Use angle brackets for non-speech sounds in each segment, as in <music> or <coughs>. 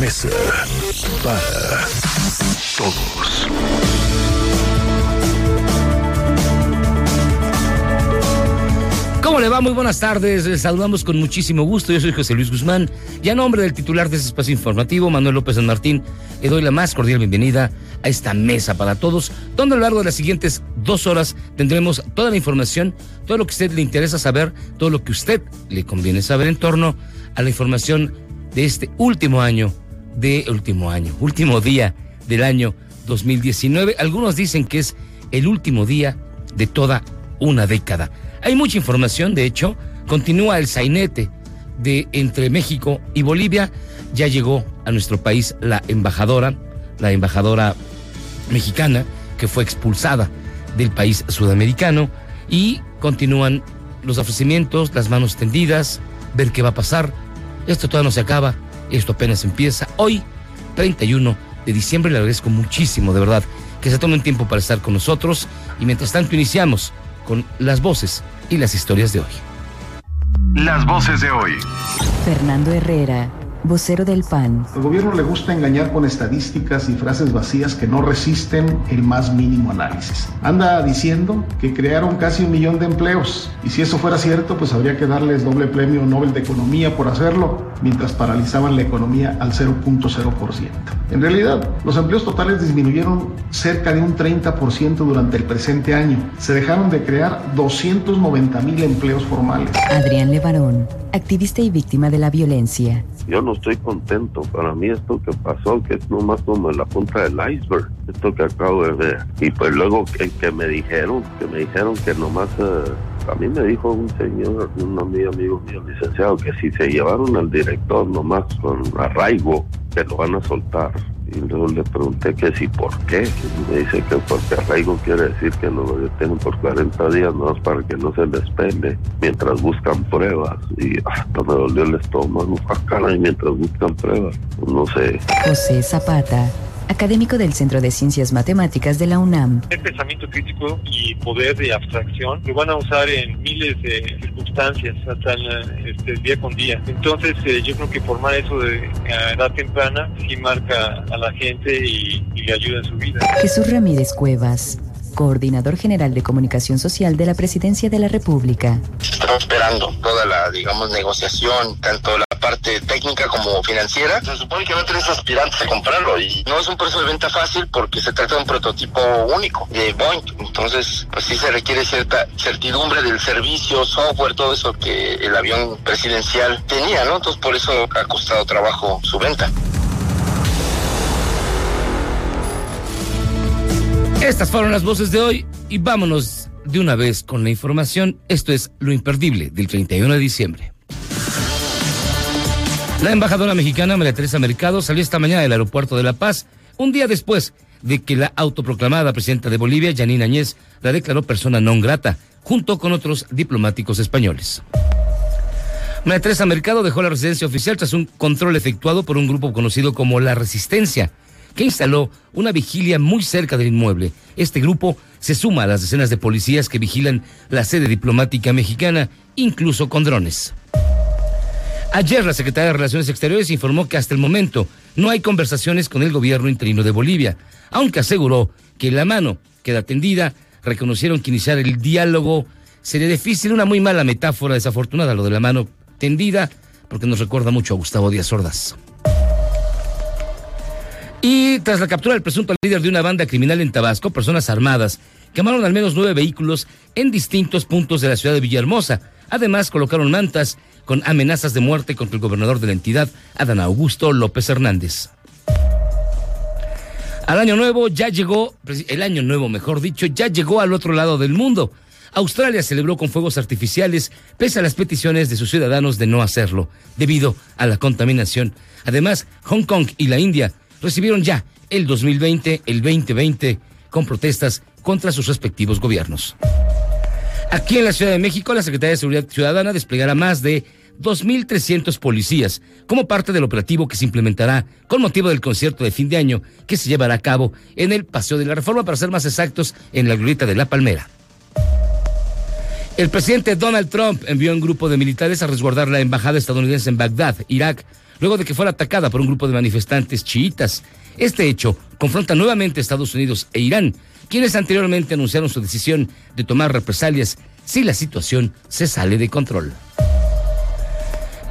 Mesa para Todos. ¿Cómo le va? Muy buenas tardes. Les saludamos con muchísimo gusto. Yo soy José Luis Guzmán y a nombre del titular de este espacio informativo, Manuel López San Martín, le doy la más cordial bienvenida a esta mesa para todos, donde a lo largo de las siguientes dos horas tendremos toda la información, todo lo que a usted le interesa saber, todo lo que a usted le conviene saber en torno a la información de este último año, de último año, último día del año 2019. Algunos dicen que es el último día de toda una década. Hay mucha información, de hecho, continúa el sainete de entre México y Bolivia. Ya llegó a nuestro país la embajadora, la embajadora mexicana, que fue expulsada del país sudamericano, y continúan los ofrecimientos, las manos tendidas, ver qué va a pasar. Esto todavía no se acaba, esto apenas empieza. Hoy, 31 de diciembre, le agradezco muchísimo, de verdad, que se tomen tiempo para estar con nosotros, y mientras tanto iniciamos con las voces y las historias de hoy. Las voces de hoy. Fernando Herrera, vocero del PAN. Al gobierno le gusta engañar con estadísticas y frases vacías que no resisten el más mínimo análisis. Anda diciendo que crearon casi un millón de empleos y si eso fuera cierto pues habría que darles doble premio Nobel de Economía por hacerlo mientras paralizaban la economía al 0.0%. En realidad, los empleos totales disminuyeron cerca de un 30% durante el presente año. Se dejaron de crear 290 mil empleos formales. Adrián Levarón, activista y víctima de la violencia. Yo no estoy contento. Para mí esto que pasó, que es nomás como la punta del iceberg, esto que acabo de ver. Y pues luego que, que me dijeron, que me dijeron que nomás, eh, a mí me dijo un señor, un amigo, amigo mío, licenciado, que si se llevaron al director nomás con arraigo, que lo van a soltar. Y luego le pregunté que si por qué. Me dice que porque arraigo quiere decir que lo detienen por 40 días nomás para que no se les pele mientras buscan pruebas. Y hasta me dolió el estómago. Ah, caray, mientras buscan pruebas. No sé. José Zapata, académico del Centro de Ciencias Matemáticas de la UNAM. El pensamiento crítico y poder de abstracción lo van a usar en miles de circunstancias hasta el, este, día con día. Entonces eh, yo creo que formar eso de a edad temprana sí marca a la gente y, y le ayuda en su vida. Jesús Ramírez Cuevas, coordinador general de comunicación social de la Presidencia de la República. Estamos esperando toda la, digamos, negociación, tanto la técnica como financiera. Se supone que va a tres aspirantes a comprarlo y no es un proceso de venta fácil porque se trata de un prototipo único de Boeing. Entonces, pues sí se requiere cierta certidumbre del servicio, software, todo eso que el avión presidencial tenía, ¿no? Entonces, por eso ha costado trabajo su venta. Estas fueron las voces de hoy y vámonos de una vez con la información. Esto es lo imperdible del 31 de diciembre. La embajadora mexicana María Teresa Mercado salió esta mañana del aeropuerto de La Paz, un día después de que la autoproclamada presidenta de Bolivia, Janine Añez, la declaró persona non grata, junto con otros diplomáticos españoles. María Teresa Mercado dejó la residencia oficial tras un control efectuado por un grupo conocido como La Resistencia, que instaló una vigilia muy cerca del inmueble. Este grupo se suma a las decenas de policías que vigilan la sede diplomática mexicana, incluso con drones. Ayer la Secretaría de Relaciones Exteriores informó que hasta el momento no hay conversaciones con el gobierno interino de Bolivia, aunque aseguró que la mano queda tendida, reconocieron que iniciar el diálogo sería difícil, una muy mala metáfora desafortunada lo de la mano tendida, porque nos recuerda mucho a Gustavo Díaz Ordaz. Y tras la captura del presunto líder de una banda criminal en Tabasco, personas armadas quemaron al menos nueve vehículos en distintos puntos de la ciudad de Villahermosa. Además, colocaron mantas con amenazas de muerte contra el gobernador de la entidad, Adán Augusto López Hernández. Al año nuevo ya llegó, el año nuevo mejor dicho, ya llegó al otro lado del mundo. Australia celebró con fuegos artificiales pese a las peticiones de sus ciudadanos de no hacerlo, debido a la contaminación. Además, Hong Kong y la India recibieron ya el 2020, el 2020, con protestas contra sus respectivos gobiernos. Aquí en la Ciudad de México, la Secretaría de Seguridad Ciudadana desplegará más de 2.300 policías como parte del operativo que se implementará con motivo del concierto de fin de año que se llevará a cabo en el Paseo de la Reforma, para ser más exactos, en la Glorieta de la Palmera. El presidente Donald Trump envió un grupo de militares a resguardar la embajada estadounidense en Bagdad, Irak, luego de que fuera atacada por un grupo de manifestantes chiitas. Este hecho confronta nuevamente a Estados Unidos e Irán, quienes anteriormente anunciaron su decisión de tomar represalias si la situación se sale de control.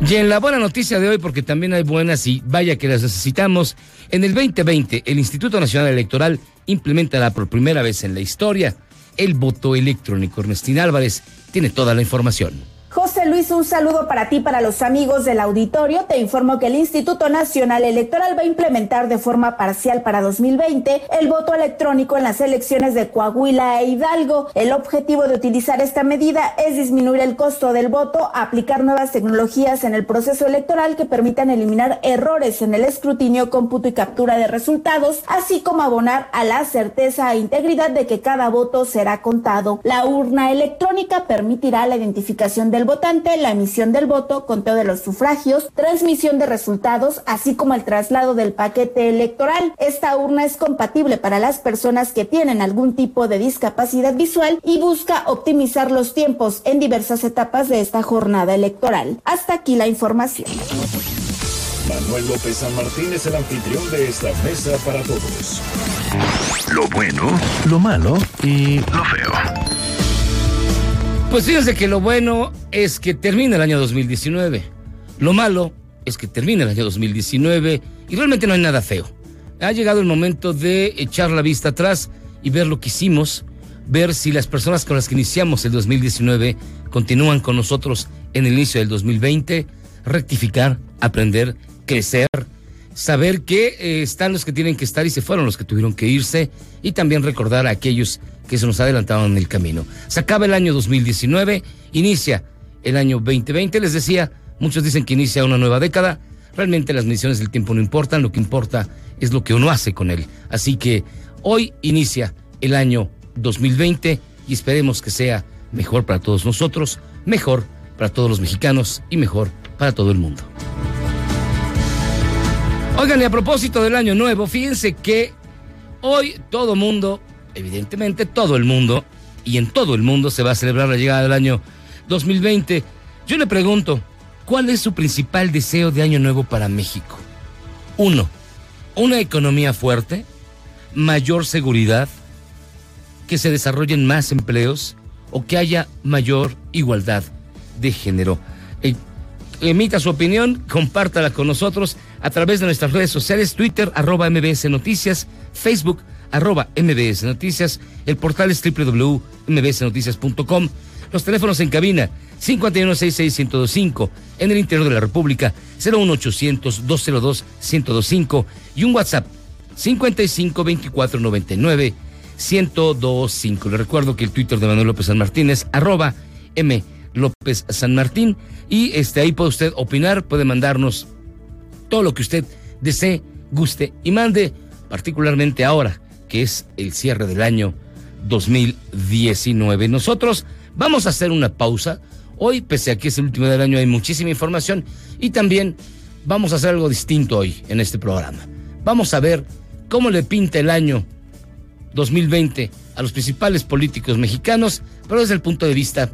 Y en la buena noticia de hoy, porque también hay buenas y vaya que las necesitamos, en el 2020 el Instituto Nacional Electoral implementará por primera vez en la historia el voto electrónico. Ernestina Álvarez tiene toda la información. José Luis, un saludo para ti, para los amigos del auditorio. Te informo que el Instituto Nacional Electoral va a implementar de forma parcial para 2020 el voto electrónico en las elecciones de Coahuila e Hidalgo. El objetivo de utilizar esta medida es disminuir el costo del voto, aplicar nuevas tecnologías en el proceso electoral que permitan eliminar errores en el escrutinio, cómputo y captura de resultados, así como abonar a la certeza e integridad de que cada voto será contado. La urna electrónica permitirá la identificación del votante, la emisión del voto, conteo de los sufragios, transmisión de resultados, así como el traslado del paquete electoral. Esta urna es compatible para las personas que tienen algún tipo de discapacidad visual y busca optimizar los tiempos en diversas etapas de esta jornada electoral. Hasta aquí la información. Manuel López San Martín es el anfitrión de esta mesa para todos. Lo bueno, Lo malo y lo feo. Pues fíjense que lo bueno es que termina el año 2019. Lo malo es que termina el año 2019 y realmente no hay nada feo. Ha llegado el momento de echar la vista atrás y ver lo que hicimos, ver si las personas con las que iniciamos el 2019 continúan con nosotros en el inicio del 2020, rectificar, aprender, crecer, saber que eh, están los que tienen que estar y se fueron los que tuvieron que irse y también recordar a aquellos que se nos adelantaron en el camino. Se acaba el año 2019, inicia el año 2020, les decía, muchos dicen que inicia una nueva década, realmente las mediciones del tiempo no importan, lo que importa es lo que uno hace con él. Así que hoy inicia el año 2020 y esperemos que sea mejor para todos nosotros, mejor para todos los mexicanos y mejor para todo el mundo. Oigan, y a propósito del año nuevo, fíjense que hoy todo mundo, evidentemente todo el mundo, y en todo el mundo se va a celebrar la llegada del año 2020. Yo le pregunto, ¿cuál es su principal deseo de año nuevo para México? Uno, una economía fuerte, mayor seguridad, que se desarrollen más empleos o que haya mayor igualdad de género. Eh, emita su opinión, compártala con nosotros a través de nuestras redes sociales, Twitter, arroba MBS Noticias, Facebook, arroba MBS Noticias, el portal es www.mbsnoticias.com, los teléfonos en cabina 5166125, en el interior de la República 01800 202 1025 y un WhatsApp 552499 1025. Le recuerdo que el Twitter de Manuel López San Martín es arroba M López San Martín y este ahí puede usted opinar, puede mandarnos todo lo que usted desee, guste y mande, particularmente ahora que es el cierre del año 2019. Nosotros vamos a hacer una pausa. Hoy, pese a que es el último del año, hay muchísima información y también vamos a hacer algo distinto hoy en este programa. Vamos a ver cómo le pinta el año 2020 a los principales políticos mexicanos, pero desde el punto de vista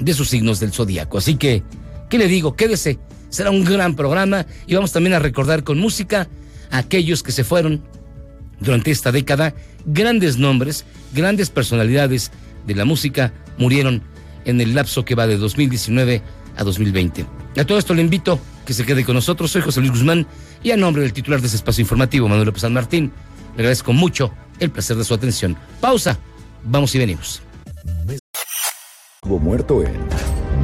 de sus signos del zodiaco. Así que, ¿qué le digo? Quédese. Será un gran programa y vamos también a recordar con música a aquellos que se fueron durante esta década. Grandes nombres, grandes personalidades de la música murieron en el lapso que va de 2019 a 2020. A todo esto le invito que se quede con nosotros. Soy José Luis Guzmán y a nombre del titular de ese espacio informativo, Manuel López San Martín, le agradezco mucho el placer de su atención. Pausa. Vamos y venimos. Estuvo muerto en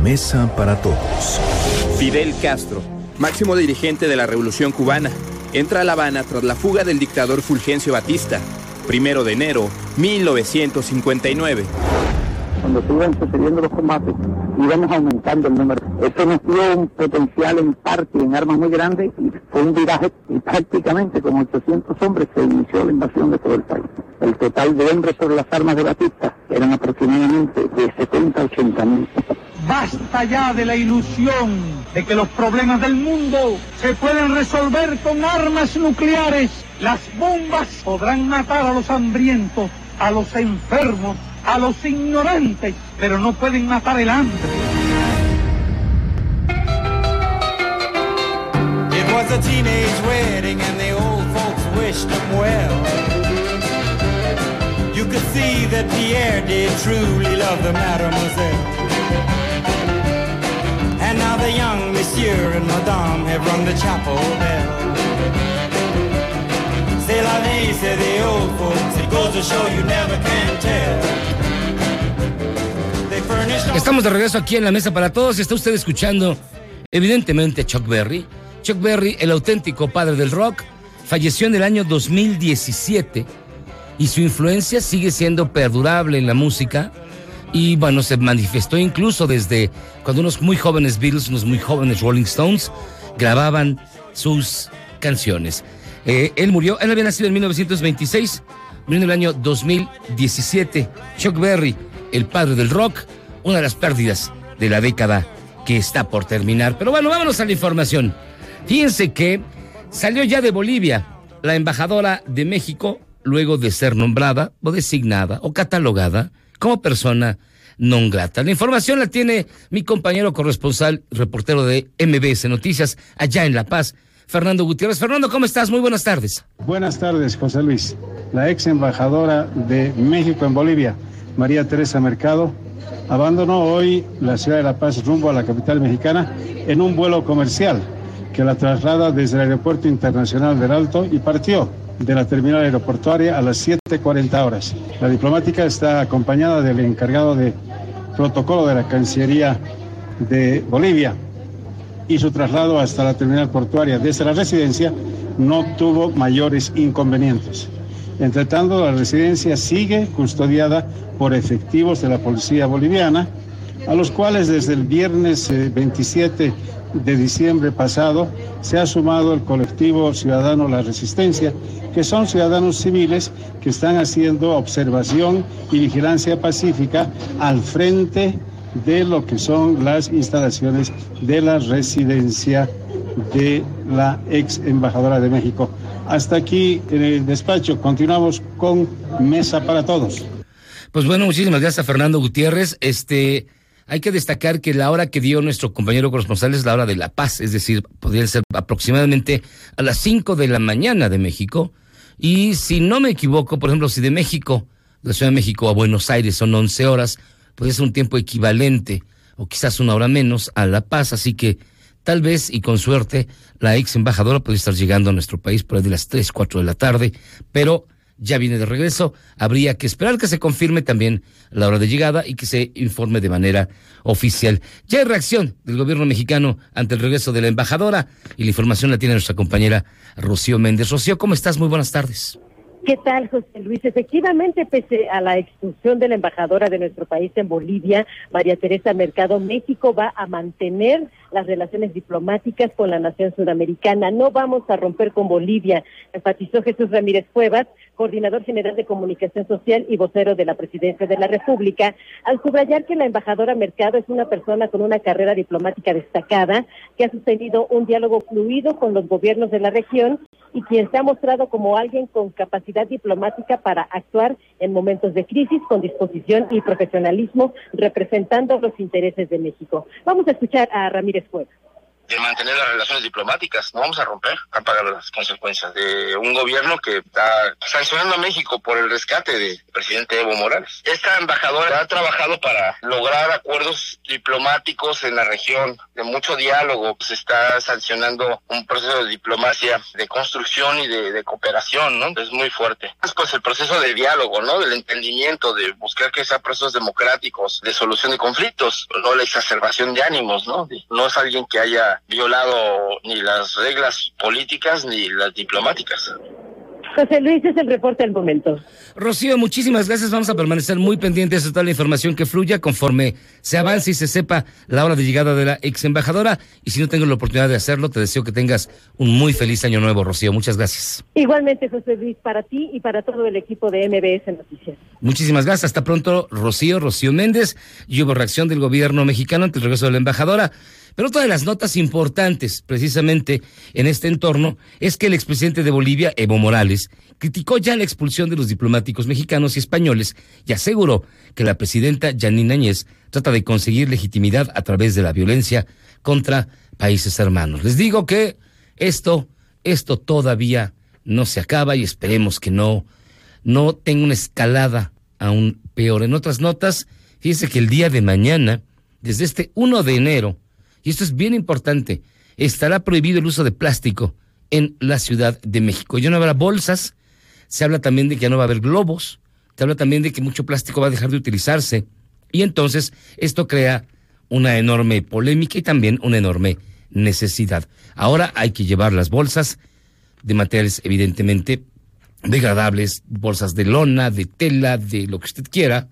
Mesa para Todos. Fidel Castro, máximo dirigente de la Revolución Cubana, entra a La Habana tras la fuga del dictador Fulgencio Batista, primero de enero 1959. Cuando se sucediendo los combates, íbamos aumentando el número. Eso nos dio un potencial en parte en armas muy grandes y fue un viraje y prácticamente con 800 hombres se inició la invasión de todo el país. El total de hombres sobre las armas de Batista eran aproximadamente de 70 a 80 mil. Basta ya de la ilusión de que los problemas del mundo se pueden resolver con armas nucleares. Las bombas podrán matar a los hambrientos, a los enfermos, a los ignorantes, pero no pueden matar el hambre. It was a teenage wedding and the old folks wished them well. You could see that Pierre did truly love the mademoiselle. And now the young monsieur and madame have rung the chapel bell. Estamos de regreso aquí en la mesa para todos. Está usted escuchando, evidentemente, Chuck Berry. Chuck Berry, el auténtico padre del rock, falleció en el año 2017 y su influencia sigue siendo perdurable en la música. Y bueno, se manifestó incluso desde cuando unos muy jóvenes Beatles, unos muy jóvenes Rolling Stones grababan sus canciones. Eh, él murió, él había nacido en 1926, murió en el año 2017. Chuck Berry, el padre del rock, una de las pérdidas de la década que está por terminar. Pero bueno, vámonos a la información. Fíjense que salió ya de Bolivia la embajadora de México luego de ser nombrada o designada o catalogada como persona non grata. La información la tiene mi compañero corresponsal, reportero de MBS Noticias, allá en La Paz, Fernando Gutiérrez. Fernando, ¿cómo estás? Muy buenas tardes. Buenas tardes, José Luis. La ex embajadora de México en Bolivia, María Teresa Mercado, abandonó hoy la ciudad de La Paz rumbo a la capital mexicana en un vuelo comercial que la traslada desde el Aeropuerto Internacional del Alto y partió de la terminal aeroportuaria a las 7.40 horas. La diplomática está acompañada del encargado de protocolo de la Cancillería de Bolivia y su traslado hasta la terminal portuaria desde la residencia no tuvo mayores inconvenientes. Entre tanto, la residencia sigue custodiada por efectivos de la policía boliviana, a los cuales desde el viernes 27 de diciembre pasado se ha sumado el colectivo ciudadano La Resistencia, que son ciudadanos civiles que están haciendo observación y vigilancia pacífica al frente lo que son las instalaciones de la residencia de la ex embajadora de México. Hasta aquí en el despacho. Continuamos con Mesa para Todos. Pues bueno, muchísimas gracias a Fernando Gutiérrez. Este, hay que destacar que la hora que dio nuestro compañero corresponsal es la hora de la paz, es decir, podría ser aproximadamente a las 5 de la mañana de México. Y si no me equivoco, por ejemplo, si de México, de la Ciudad de México a Buenos Aires son 11 horas, pues es un tiempo equivalente, o quizás una hora menos, a La Paz. Así que tal vez, y con suerte, la ex embajadora puede estar llegando a nuestro país por ahí de las 3, 4 de la tarde, pero ya viene de regreso. Habría que esperar que se confirme también la hora de llegada y que se informe de manera oficial. Ya hay reacción del gobierno mexicano ante el regreso de la embajadora y la información la tiene nuestra compañera Rocío Méndez. Rocío, ¿cómo estás? Muy buenas tardes. ¿Qué tal, José Luis? Efectivamente, pese a la expulsión de la embajadora de nuestro país en Bolivia, María Teresa Mercado, México va a mantener las relaciones diplomáticas con la nación sudamericana. No vamos a romper con Bolivia, enfatizó Jesús Ramírez Cuevas, coordinador general de comunicación social y vocero de la presidencia de la República, al subrayar que la embajadora Mercado es una persona con una carrera diplomática destacada, que ha sostenido un diálogo fluido con los gobiernos de la región y quien se ha mostrado como alguien con capacidad diplomática para actuar en momentos de crisis con disposición y profesionalismo representando los intereses de México. Vamos a escuchar a Ramírez Cuevas de mantener las relaciones diplomáticas. No vamos a romper, a pagar las consecuencias de un gobierno que está sancionando a México por el rescate del presidente Evo Morales. Esta embajadora ha trabajado para lograr acuerdos diplomáticos en la región, de mucho diálogo. Se está sancionando un proceso de diplomacia, de construcción y de, cooperación, ¿no? Es muy fuerte. Es pues el proceso de diálogo, ¿no? Del entendimiento, de buscar que sean procesos democráticos, de solución de conflictos, no la exacerbación de ánimos, ¿no? No es alguien que haya violado ni las reglas políticas ni las diplomáticas. José Luis, es el reporte al momento. Rocío, muchísimas gracias. Vamos a permanecer muy pendientes de toda la información que fluya conforme se avance y se sepa la hora de llegada de la ex embajadora. Y si no tengo la oportunidad de hacerlo, te deseo que tengas un muy feliz año nuevo, Rocío. Muchas gracias. Igualmente, José Luis, para ti y para todo el equipo de MBS Noticias. Muchísimas gracias. Hasta pronto, Rocío, Rocío Méndez. Y hubo reacción del gobierno mexicano ante el regreso de la embajadora. Pero otra de las notas importantes, precisamente en este entorno, es que el expresidente de Bolivia, Evo Morales, criticó ya la expulsión de los diplomáticos mexicanos y españoles y aseguró que la presidenta Janine Áñez trata de conseguir legitimidad a través de la violencia contra países hermanos. Les digo que esto, esto todavía no se acaba y esperemos que no, no tenga una escalada aún peor. En otras notas, fíjense que el día de mañana, desde este 1 de enero, y esto es bien importante, estará prohibido el uso de plástico en la Ciudad de México. Ya no habrá bolsas, se habla también de que ya no va a haber globos, se habla también de que mucho plástico va a dejar de utilizarse, y entonces esto crea una enorme polémica y también una enorme necesidad. Ahora hay que llevar las bolsas de materiales evidentemente degradables, bolsas de lona, de tela, de lo que usted quiera,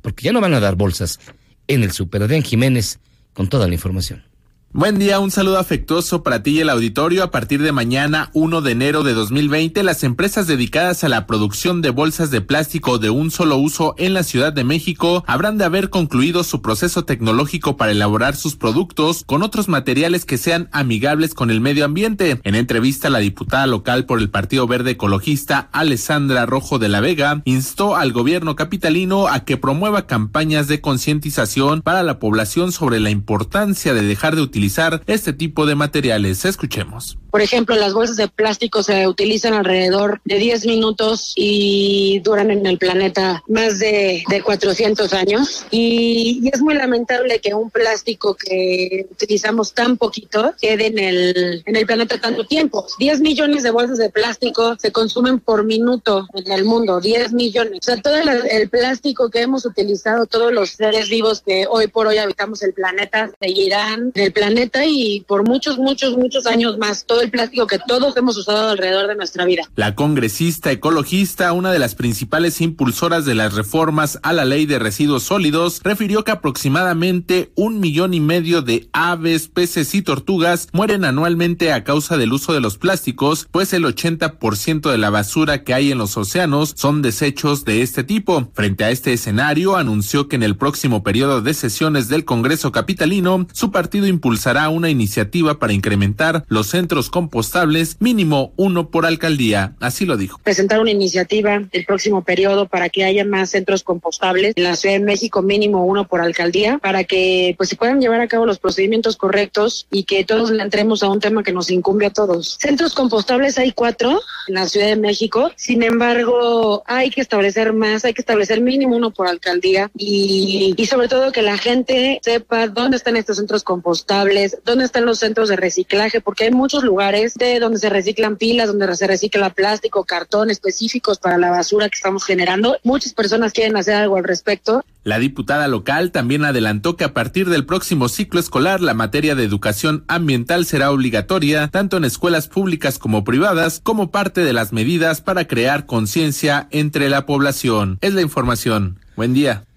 porque ya no van a dar bolsas en el super. Adrián Jiménez con toda la información. Buen día, un saludo afectuoso para ti y el auditorio. A partir de mañana, 1 de enero de 2020, las empresas dedicadas a la producción de bolsas de plástico de un solo uso en la Ciudad de México habrán de haber concluido su proceso tecnológico para elaborar sus productos con otros materiales que sean amigables con el medio ambiente. En entrevista, la diputada local por el Partido Verde Ecologista, Alessandra Rojo de la Vega, instó al gobierno capitalino a que promueva campañas de concientización para la población sobre la importancia de dejar de utilizar utilizar este tipo de materiales. Escuchemos. Por ejemplo, las bolsas de plástico se utilizan alrededor de 10 minutos y duran en el planeta más de, de 400 años. Y, y, es muy lamentable que un plástico que utilizamos tan poquito quede en el, en el planeta tanto tiempo. 10 millones de bolsas de plástico se consumen por minuto en el mundo, 10 millones. O sea, todo el, el plástico que hemos utilizado, todos los seres vivos que hoy por hoy habitamos el planeta, seguirán en el planeta y por muchos, muchos, muchos años más. Todo el plástico que todos hemos usado alrededor de nuestra vida. La congresista ecologista, una de las principales impulsoras de las reformas a la ley de residuos sólidos, refirió que aproximadamente un millón y medio de aves, peces y tortugas mueren anualmente a causa del uso de los plásticos, pues el 80% de la basura que hay en los océanos son desechos de este tipo. Frente a este escenario, anunció que en el próximo periodo de sesiones del Congreso Capitalino, su partido impulsará una iniciativa para incrementar los centros compostables, mínimo uno por alcaldía. Así lo dijo. Presentar una iniciativa del próximo periodo para que haya más centros compostables en la Ciudad de México, mínimo uno por alcaldía, para que pues se puedan llevar a cabo los procedimientos correctos y que todos le entremos a un tema que nos incumbe a todos. Centros compostables hay cuatro en la Ciudad de México, sin embargo hay que establecer más, hay que establecer mínimo uno por alcaldía y, y sobre todo que la gente sepa dónde están estos centros compostables, dónde están los centros de reciclaje, porque hay muchos lugares de donde se reciclan pilas, donde se recicla plástico, cartón específicos para la basura que estamos generando. Muchas personas quieren hacer algo al respecto. La diputada local también adelantó que a partir del próximo ciclo escolar la materia de educación ambiental será obligatoria tanto en escuelas públicas como privadas como parte de las medidas para crear conciencia entre la población. Es la información. Buen día.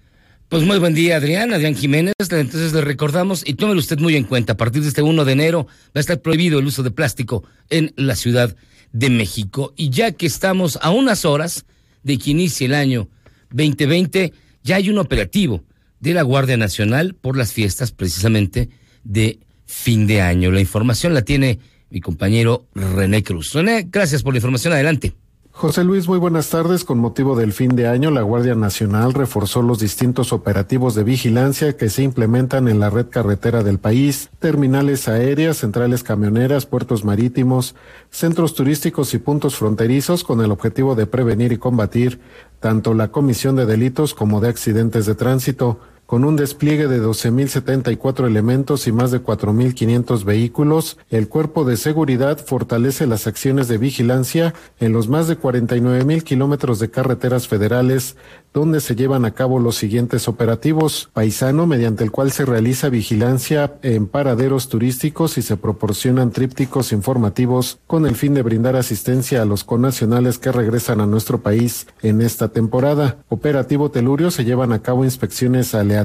Pues muy buen día, Adrián, Adrián Jiménez. Entonces le recordamos, y tómelo usted muy en cuenta, a partir de este 1 de enero va a estar prohibido el uso de plástico en la Ciudad de México. Y ya que estamos a unas horas de que inicie el año 2020, ya hay un operativo de la Guardia Nacional por las fiestas precisamente de fin de año. La información la tiene mi compañero René Cruz. René, gracias por la información. Adelante. José Luis, muy buenas tardes. Con motivo del fin de año, la Guardia Nacional reforzó los distintos operativos de vigilancia que se implementan en la red carretera del país, terminales aéreas, centrales camioneras, puertos marítimos, centros turísticos y puntos fronterizos con el objetivo de prevenir y combatir tanto la comisión de delitos como de accidentes de tránsito. Con un despliegue de 12.074 elementos y más de 4.500 vehículos, el Cuerpo de Seguridad fortalece las acciones de vigilancia en los más de 49.000 kilómetros de carreteras federales donde se llevan a cabo los siguientes operativos. Paisano, mediante el cual se realiza vigilancia en paraderos turísticos y se proporcionan trípticos informativos con el fin de brindar asistencia a los connacionales que regresan a nuestro país en esta temporada. Operativo Telurio se llevan a cabo inspecciones aleatorias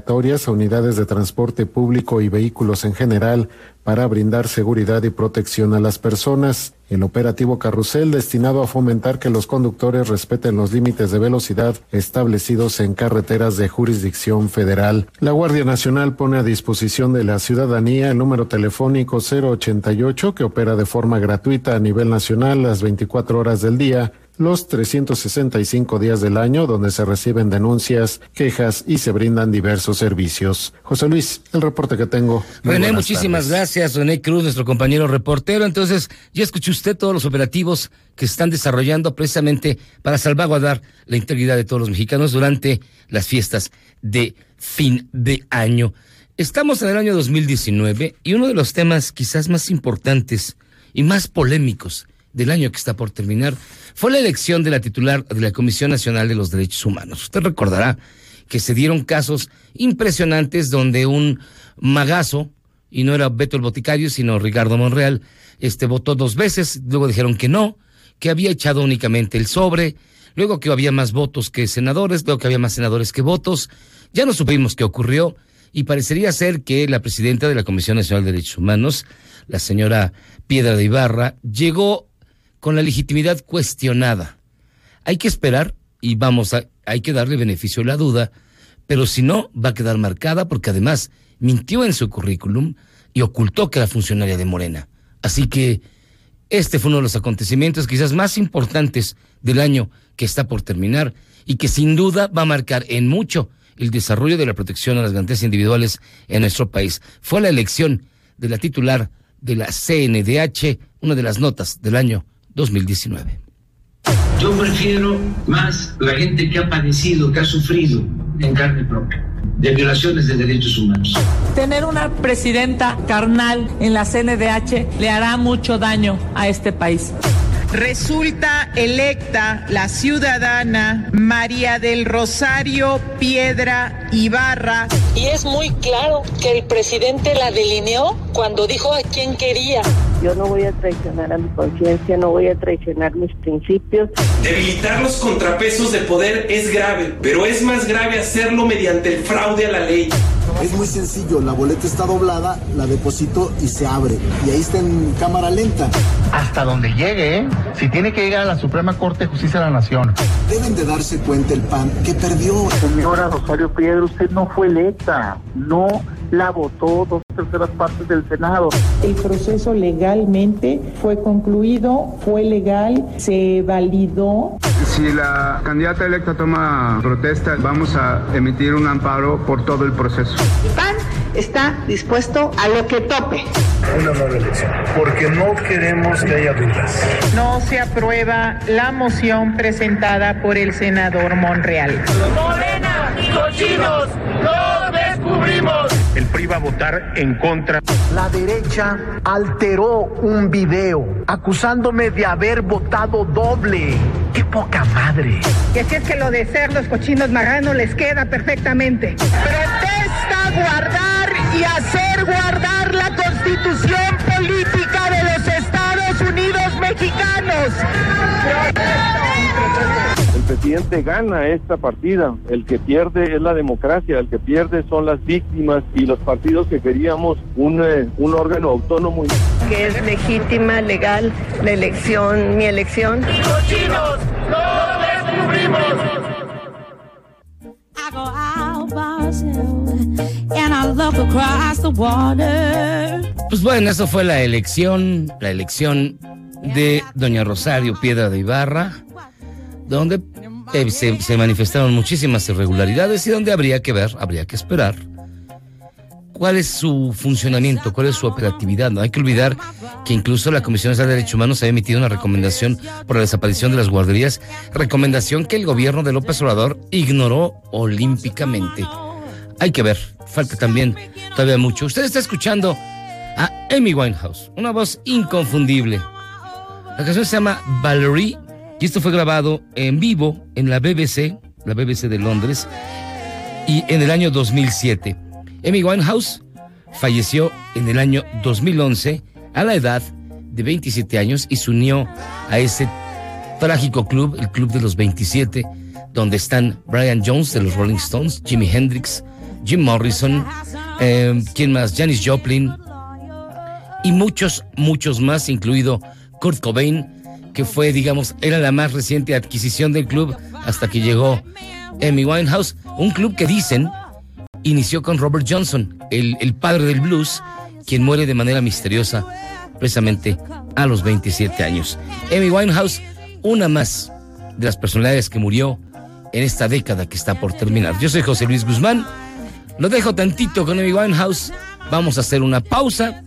a unidades de transporte público y vehículos en general para brindar seguridad y protección a las personas. El operativo Carrusel, destinado a fomentar que los conductores respeten los límites de velocidad establecidos en carreteras de jurisdicción federal. La Guardia Nacional pone a disposición de la ciudadanía el número telefónico 088 que opera de forma gratuita a nivel nacional las 24 horas del día los 365 días del año donde se reciben denuncias, quejas y se brindan diversos servicios. José Luis, el reporte que tengo. Muy René, muchísimas gracias. René Cruz, nuestro compañero reportero. Entonces, ya escuchó usted todos los operativos que están desarrollando precisamente para salvaguardar la integridad de todos los mexicanos durante las fiestas de fin de año. Estamos en el año 2019 y uno de los temas quizás más importantes y más polémicos del año que está por terminar fue la elección de la titular de la Comisión Nacional de los Derechos Humanos. Usted recordará que se dieron casos impresionantes donde un magazo, y no era Beto el Boticario, sino Ricardo Monreal, este votó dos veces, luego dijeron que no, que había echado únicamente el sobre, luego que había más votos que senadores, luego que había más senadores que votos. Ya no supimos qué ocurrió y parecería ser que la presidenta de la Comisión Nacional de Derechos Humanos, la señora Piedra de Ibarra, llegó con la legitimidad cuestionada. Hay que esperar y vamos a, hay que darle beneficio a la duda, pero si no, va a quedar marcada porque además mintió en su currículum y ocultó que era funcionaria de Morena. Así que este fue uno de los acontecimientos quizás más importantes del año que está por terminar y que sin duda va a marcar en mucho el desarrollo de la protección a las garantías individuales en nuestro país. Fue la elección de la titular de la CNDH, una de las notas del año 2019. Yo prefiero más la gente que ha padecido, que ha sufrido en carne propia de violaciones de derechos humanos. Tener una presidenta carnal en la CNDH le hará mucho daño a este país. Resulta electa la ciudadana María del Rosario Piedra Ibarra. Y es muy claro que el presidente la delineó cuando dijo a quién quería. Yo no voy a traicionar a mi conciencia, no voy a traicionar mis principios. Debilitar los contrapesos de poder es grave, pero es más grave hacerlo mediante el fraude a la ley. Es muy sencillo, la boleta está doblada, la deposito y se abre. Y ahí está en cámara lenta. Hasta donde llegue, ¿eh? Si tiene que llegar a la Suprema Corte de Justicia de la Nación. Deben de darse cuenta el PAN que perdió. Señora Rosario Piedra, usted no fue electa. No la votó terceras partes del Senado. El proceso legalmente fue concluido, fue legal, se validó. Si la candidata electa toma protesta, vamos a emitir un amparo por todo el proceso. PAN está dispuesto a lo que tope. Una nueva elección, porque no queremos que haya dudas. No se aprueba la moción presentada por el senador Monreal. Morena y cochinos, los descubrimos. Va a votar en contra. La derecha alteró un video acusándome de haber votado doble. ¡Qué poca madre! Que si es que lo de ser los cochinos marranos les queda perfectamente. Pretesta guardar y hacer guardar la constitución política de los Estados Unidos mexicanos. El presidente gana esta partida, el que pierde es la democracia, el que pierde son las víctimas y los partidos que queríamos un, eh, un órgano autónomo. Que es legítima, legal la elección, mi elección. ¡Cochinos! ¡Lo descubrimos! I go out by myself and I look across the water. Pues bueno, eso fue la elección, la elección de doña Rosario Piedra de Ibarra, donde eh, se, manifestaron muchísimas irregularidades y donde habría que ver, habría que esperar cuál es su funcionamiento, cuál es su operatividad. No hay que olvidar que incluso la Comisión de Derechos Humanos ha emitido una recomendación por la desaparición de las guarderías, recomendación que el gobierno de López Obrador ignoró olímpicamente. hay que ver, falta también todavía mucho. Usted está escuchando a Amy Winehouse, una voz inconfundible. La canción se llama Valerie y esto fue grabado en vivo en la BBC, la BBC de Londres, y en el año 2007. Amy Winehouse falleció en el año 2011 a la edad de 27 años y se unió a ese trágico club, el Club de los 27, donde están Brian Jones de los Rolling Stones, Jimi Hendrix, Jim Morrison, eh, ¿quién más? Janis Joplin y muchos, muchos más, incluido Kurt Cobain, que fue, digamos, era la más reciente adquisición del club hasta que llegó Amy Winehouse, un club que dicen inició con Robert Johnson, el, el padre del blues, quien muere de manera misteriosa precisamente a los 27 años. Amy Winehouse, una más de las personalidades que murió en esta década que está por terminar. Yo soy José Luis Guzmán, lo dejo tantito con Amy Winehouse, vamos a hacer una pausa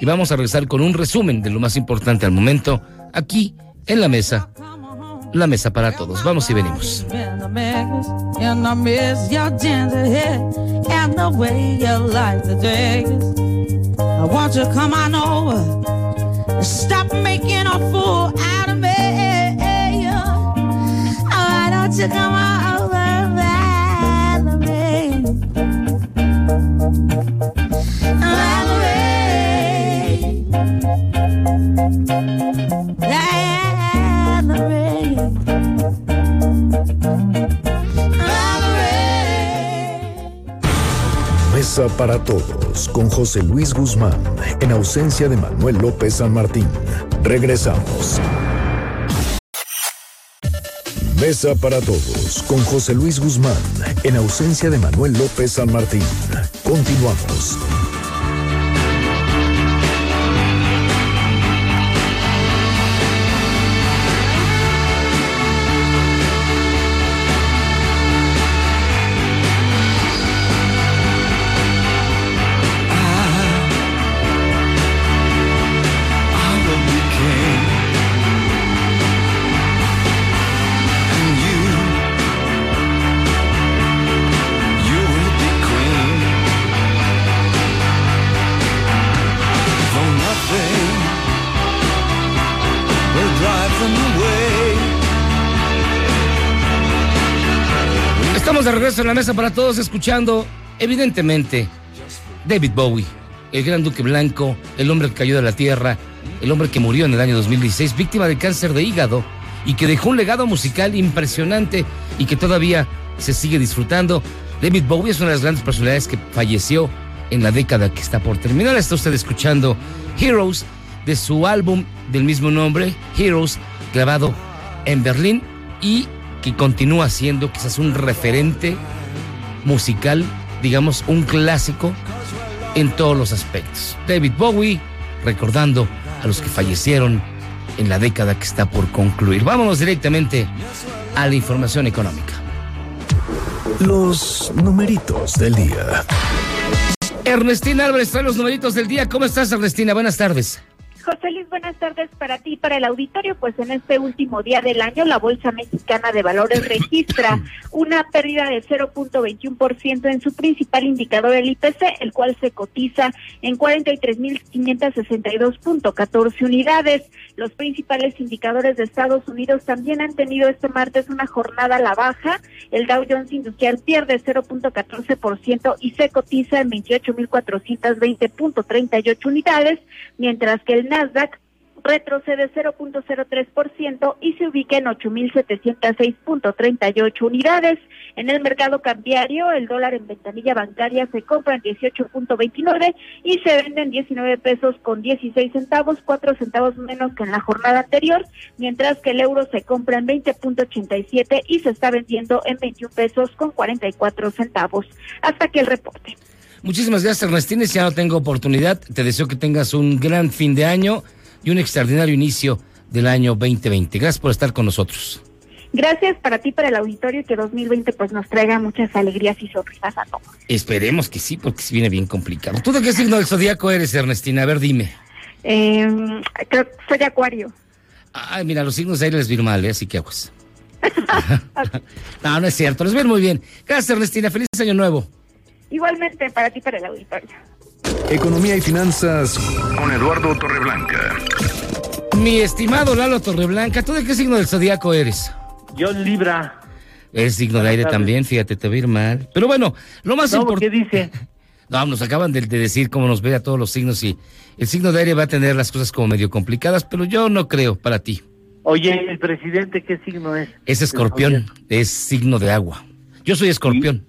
y vamos a regresar con un resumen de lo más importante al momento aquí en la mesa. La mesa para todos. Vamos y venimos. I want you to come on over. Stop making a fool out of me. Why don't you come on Mesa para todos con José Luis Guzmán, en ausencia de Manuel López San Martín. Regresamos. Mesa para todos con José Luis Guzmán, en ausencia de Manuel López San Martín. Continuamos. Regreso en la mesa para todos escuchando, evidentemente, David Bowie, el gran duque blanco, el hombre que cayó de la tierra, el hombre que murió en el año 2016, víctima de cáncer de hígado y que dejó un legado musical impresionante y que todavía se sigue disfrutando. David Bowie es una de las grandes personalidades que falleció en la década que está por terminar. Está usted escuchando Heroes de su álbum del mismo nombre, Heroes, grabado en Berlín y que continúa siendo quizás un referente musical, digamos, un clásico en todos los aspectos. David Bowie, recordando a los que fallecieron en la década que está por concluir. Vámonos directamente a la información económica. Los numeritos del día. Ernestina Álvarez trae los numeritos del día. ¿Cómo estás, Ernestina? Buenas tardes. José Luis, buenas tardes para ti y para el auditorio. Pues en este último día del año, la Bolsa Mexicana de Valores <coughs> registra una pérdida de 0.21% en su principal indicador, el IPC, el cual se cotiza en 43.562.14 unidades. Los principales indicadores de Estados Unidos también han tenido este martes una jornada a la baja. El Dow Jones Industrial pierde 0.14% y se cotiza en 28.420.38 unidades, mientras que el Nasdaq retrocede 0.03% y se ubica en 8.706.38 unidades. En el mercado cambiario, el dólar en ventanilla bancaria se compra en 18.29 y se vende en 19 pesos con 16 centavos, 4 centavos menos que en la jornada anterior, mientras que el euro se compra en 20.87 y se está vendiendo en 21 pesos con 44 centavos. Hasta que el reporte. Muchísimas gracias, Ernestina. Si ya no tengo oportunidad, te deseo que tengas un gran fin de año y un extraordinario inicio del año 2020. Gracias por estar con nosotros. Gracias para ti, para el auditorio, y que 2020 pues nos traiga muchas alegrías y sorpresas a todos. Esperemos que sí, porque se viene bien complicado. ¿Tú de qué signo del zodíaco eres, Ernestina? A ver, dime. Eh, creo que soy acuario. Ay, mira, los signos de aire les vienen mal, ¿eh? así que aguas. <laughs> <laughs> no, no es cierto, les viene muy bien. Gracias, Ernestina. Feliz año nuevo. Igualmente para ti, para el auditorio. Economía y finanzas con Eduardo Torreblanca. Mi estimado Lalo Torreblanca, ¿tú de qué signo del zodiaco eres? Yo Libra. Es signo de aire también, fíjate, te va a ir mal. Pero bueno, lo más importante. ¿Qué dice? <laughs> No, nos acaban de, de, decir cómo nos ve a todos los signos y el signo de aire va a tener las cosas como medio complicadas, pero yo no creo para ti. Oye, ¿el presidente qué signo es? Es escorpión, es signo de agua. Yo soy escorpión.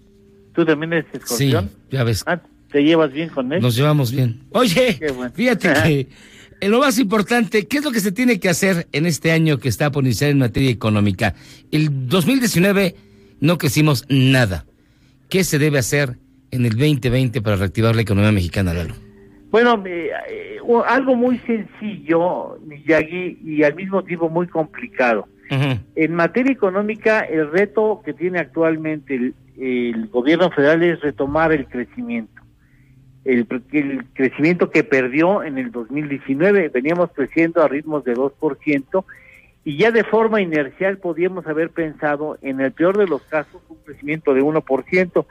¿Tú también eres escorpión? Sí, ya ves. Ah, ¿te llevas bien con él? Nos llevamos bien. Oye, <laughs> fíjate que <laughs> en lo más importante, ¿qué es lo que se tiene que hacer en este año que está por iniciar en materia económica? El 2019 no crecimos nada. ¿Qué se debe hacer en el 2020 para reactivar la economía mexicana, Lalo? Bueno, eh, eh, algo muy sencillo, Miyagi, y al mismo tiempo muy complicado. Uh -huh. En materia económica, el reto que tiene actualmente el, el, gobierno federal es retomar el crecimiento. El, crecimiento que perdió en el 2019, veníamos creciendo a ritmos de 2%, y ya de forma inercial podíamos haber pensado, en el peor de los casos, un crecimiento de 1%,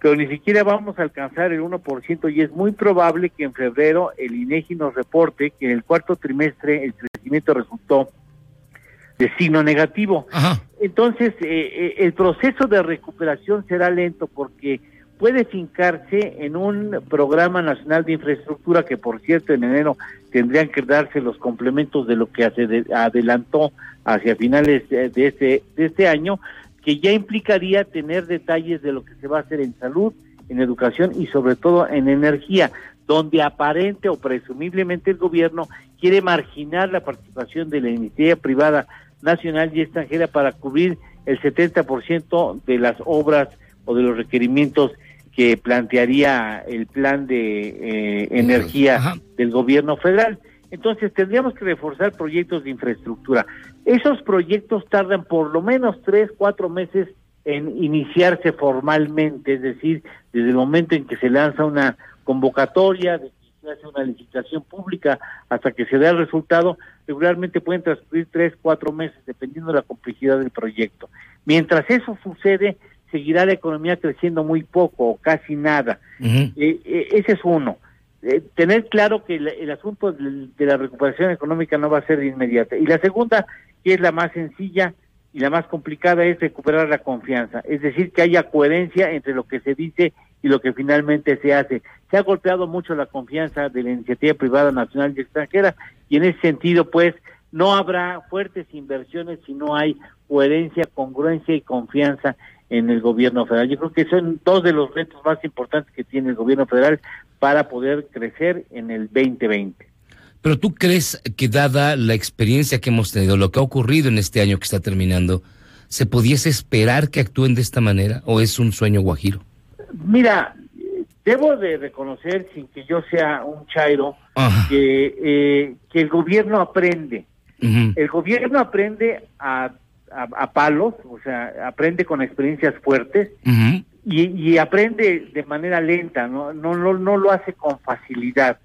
pero ni siquiera vamos a alcanzar el 1% y es muy probable que en febrero el INEGI nos reporte que en el cuarto trimestre el crecimiento resultó de signo negativo. Ajá. Entonces, eh, eh, el proceso de recuperación será lento porque puede fincarse en un programa nacional de infraestructura que, por cierto, en enero tendrían que darse los complementos de lo que adelantó hacia finales de este, de este año, que ya implicaría tener detalles de lo que se va a hacer en salud, en educación y sobre todo en energía, donde aparente o presumiblemente el gobierno quiere marginar la participación de la iniciativa privada nacional y extranjera para cubrir el 70% de las obras o de los requerimientos que plantearía el plan de eh, energía Ajá. del gobierno federal. Entonces tendríamos que reforzar proyectos de infraestructura. Esos proyectos tardan por lo menos tres, cuatro meses en iniciarse formalmente, es decir, desde el momento en que se lanza una convocatoria, de se hace una licitación pública, hasta que se da el resultado, regularmente pueden transcurrir tres, cuatro meses, dependiendo de la complejidad del proyecto. Mientras eso sucede, seguirá la economía creciendo muy poco o casi nada. Uh -huh. eh, eh, ese es uno. Eh, tener claro que el, el asunto de, de, la recuperación económica no va a ser de inmediata. Y la segunda, que es la más sencilla y la más complicada, es recuperar la confianza. Es decir, que haya coherencia entre lo que se dice y lo que finalmente se hace. Se ha golpeado mucho la confianza de la iniciativa privada nacional y extranjera y en ese sentido, pues, no habrá fuertes inversiones si no hay coherencia, congruencia y confianza en el gobierno federal. Yo creo que son dos de los retos más importantes que tiene el gobierno federal para poder crecer en el 2020. Pero tú crees que dada la experiencia que hemos tenido, lo que ha ocurrido en este año que está terminando, ¿se pudiese esperar que actúen de esta manera o es un sueño guajiro? Mira, debo de reconocer, sin que yo sea un chairo, que, eh, que el gobierno aprende. Uh -huh. El gobierno aprende a a, a, palos, o sea, aprende con experiencias fuertes uh -huh. y, y, aprende de manera lenta, ¿no? No, no, no lo hace con facilidad.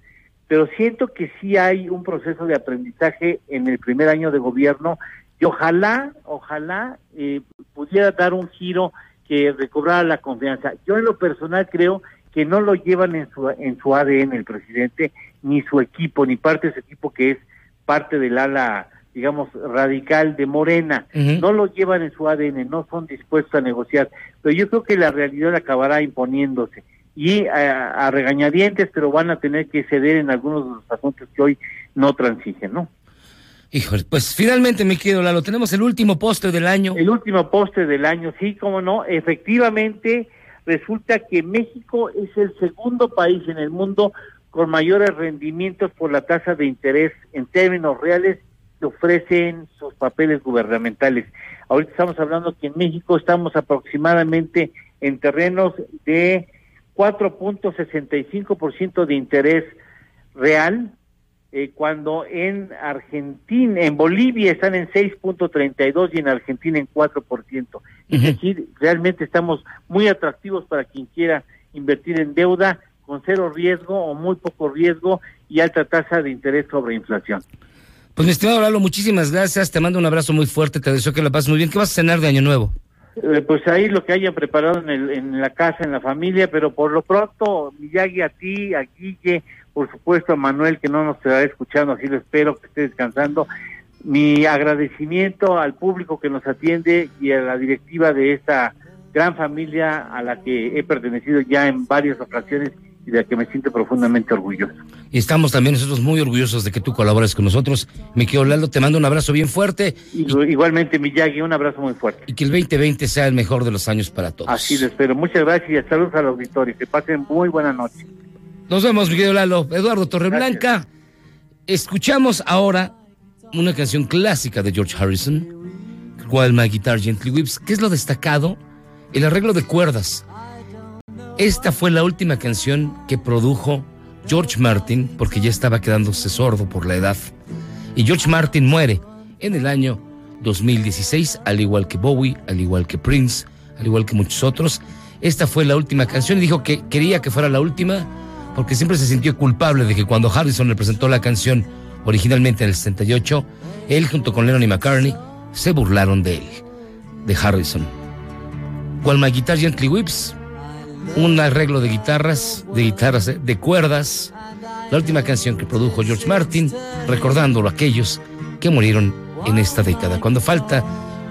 Pero siento que sí hay un proceso de aprendizaje en el primer año de gobierno y ojalá, ojalá eh, pudiera dar un giro que recobrara la confianza. Yo en lo personal creo que no lo llevan en su, en su ADN el presidente, ni su equipo, ni parte de su equipo que es parte del ala digamos, radical de Morena. Uh -huh. No lo llevan en su ADN, no son dispuestos a negociar. Pero yo creo que la realidad acabará imponiéndose. Y a, a, regañadientes, pero van a tener que ceder en algunos de los asuntos que hoy no transigen, ¿no? Híjole, pues finalmente, mi querido Lalo, tenemos el último postre del año. El último postre del año, sí, cómo no. Efectivamente, resulta que México es el segundo país en el mundo con mayores rendimientos por la tasa de interés en términos reales que ofrecen sus papeles gubernamentales. Ahorita estamos hablando que en México estamos aproximadamente en terrenos de 4.65% de interés real, eh, cuando en Argentina, en Bolivia están en 6.32 y en Argentina en 4%. Uh -huh. Es decir, realmente estamos muy atractivos para quien quiera invertir en deuda con cero riesgo o muy poco riesgo y alta tasa de interés sobre inflación. Pues mi estimado Lalo, muchísimas gracias. Te mando un abrazo muy fuerte. Te deseo que la pases muy bien. ¿Qué vas a cenar de Año Nuevo? Eh, pues ahí lo que hayan preparado en, el, en la casa, en la familia, pero por lo pronto, Miyagi, a ti, a Guille, por supuesto a Manuel, que no nos estará escuchando, así lo espero, que esté descansando. Mi agradecimiento al público que nos atiende y a la directiva de esta gran familia a la que he pertenecido ya en varias ocasiones y de la que me siento profundamente orgulloso. Y estamos también nosotros muy orgullosos de que tú colabores con nosotros. Querido Lalo, te mando un abrazo bien fuerte. Igualmente, Miyagi, un abrazo muy fuerte. Y que el 2020 sea el mejor de los años para todos. Así lo espero. Muchas gracias y saludos al auditorio. Que pasen muy buena noche. Nos vemos, mi querido Lalo. Eduardo Torreblanca. Escuchamos ahora una canción clásica de George Harrison, While My Guitar Gently Weeps. ¿Qué es lo destacado? El arreglo de cuerdas. Esta fue la última canción que produjo George Martin, porque ya estaba quedándose sordo por la edad. Y George Martin muere en el año 2016, al igual que Bowie, al igual que Prince, al igual que muchos otros. Esta fue la última canción y dijo que quería que fuera la última porque siempre se sintió culpable de que cuando Harrison le presentó la canción originalmente en el 68, él junto con Lennon y McCartney se burlaron de él, de Harrison. While My Guitar Gently Whips, un arreglo de guitarras, de guitarras, eh, de cuerdas, la última canción que produjo George Martin, recordándolo a aquellos que murieron en esta década. Cuando falta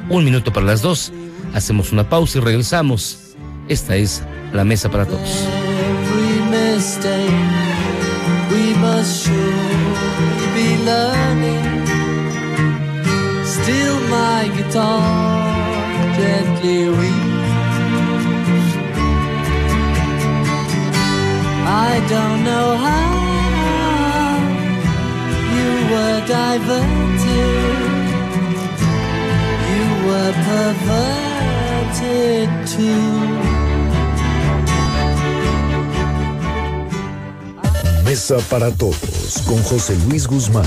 un minuto para las dos, hacemos una pausa y regresamos. Esta es la mesa para todos. Still my gently don't know how you were diverted, you were perverted too. Mesa para todos con José Luis Guzmán,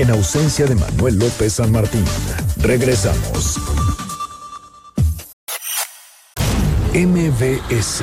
en ausencia de Manuel López San Martín. Regresamos. MBS